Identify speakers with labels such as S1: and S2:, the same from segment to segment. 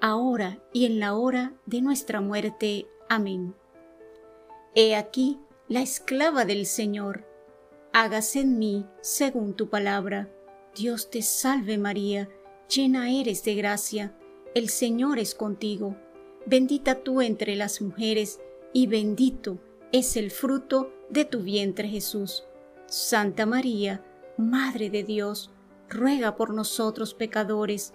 S1: ahora y en la hora de nuestra muerte. Amén. He aquí la esclava del Señor. Hágase en mí según tu palabra. Dios te salve María, llena eres de gracia, el Señor es contigo. Bendita tú entre las mujeres, y bendito es el fruto de tu vientre Jesús. Santa María, Madre de Dios, ruega por nosotros pecadores,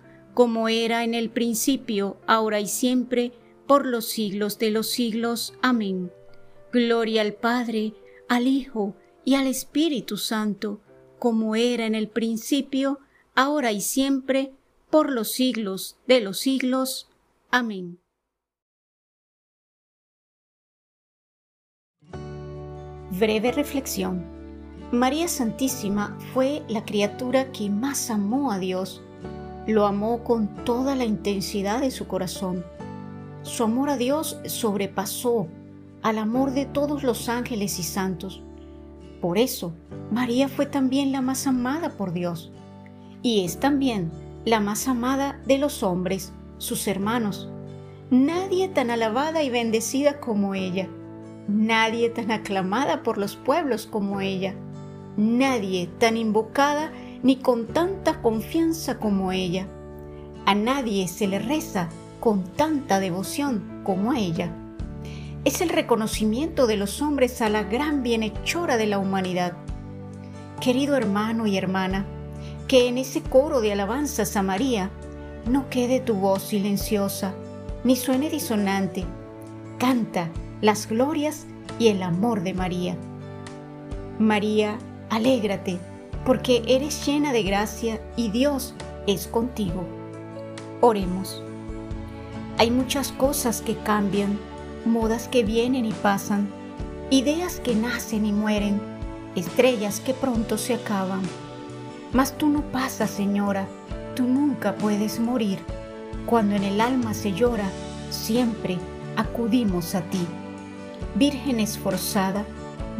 S1: como era en el principio, ahora y siempre, por los siglos de los siglos. Amén. Gloria al Padre, al Hijo y al Espíritu Santo, como era en el principio, ahora y siempre, por los siglos de los siglos. Amén. Breve reflexión. María Santísima fue la criatura que más amó a Dios lo amó con toda la intensidad de su corazón. Su amor a Dios sobrepasó al amor de todos los ángeles y santos. Por eso, María fue también la más amada por Dios y es también la más amada de los hombres, sus hermanos. Nadie tan alabada y bendecida como ella, nadie tan aclamada por los pueblos como ella, nadie tan invocada ni con tanta confianza como ella. A nadie se le reza con tanta devoción como a ella. Es el reconocimiento de los hombres a la gran bienhechora de la humanidad. Querido hermano y hermana, que en ese coro de alabanzas a María no quede tu voz silenciosa, ni suene disonante. Canta las glorias y el amor de María. María, alégrate porque eres llena de gracia y Dios es contigo. Oremos. Hay muchas cosas que cambian, modas que vienen y pasan, ideas que nacen y mueren, estrellas que pronto se acaban. Mas tú no pasas, Señora, tú nunca puedes morir. Cuando en el alma se llora, siempre acudimos a ti. Virgen esforzada,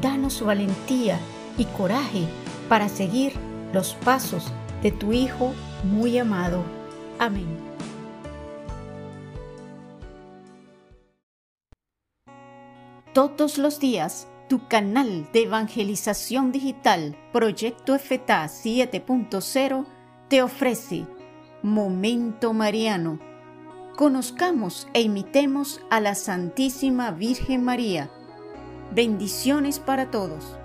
S1: danos valentía y coraje para seguir los pasos de tu Hijo muy amado. Amén. Todos los días, tu canal de evangelización digital Proyecto FTA 7.0 te ofrece Momento Mariano. Conozcamos e imitemos a la Santísima Virgen María. Bendiciones para todos.